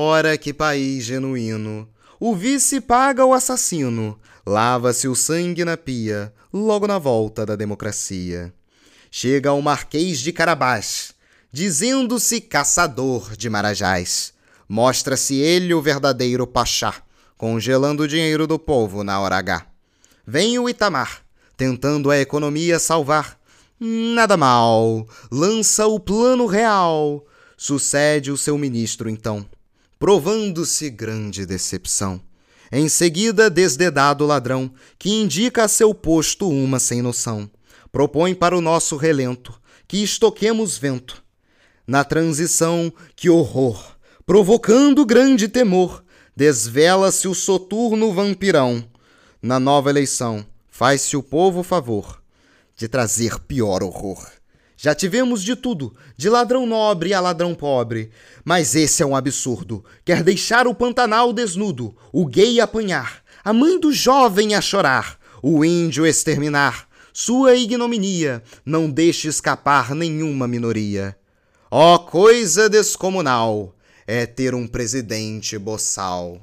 Ora que país genuíno! O vice paga o assassino, lava-se o sangue na pia, logo na volta da democracia. Chega o Marquês de Carabás, dizendo-se caçador de marajás. Mostra-se ele o verdadeiro pachá, congelando o dinheiro do povo na hora H. Vem o Itamar, tentando a economia salvar. Nada mal, lança o plano real. Sucede o seu ministro então, provando-se grande decepção. Em seguida, desdedado ladrão, que indica a seu posto uma sem noção, propõe para o nosso relento que estoquemos vento. Na transição, que horror! Provocando grande temor, desvela-se o soturno vampirão. Na nova eleição, faz-se o povo favor de trazer pior horror. Já tivemos de tudo, de ladrão nobre a ladrão pobre. Mas esse é um absurdo. Quer deixar o Pantanal desnudo, o gay apanhar, a mãe do jovem a chorar, o índio exterminar. Sua ignominia não deixe escapar nenhuma minoria. Ó oh, coisa descomunal é ter um presidente boçal.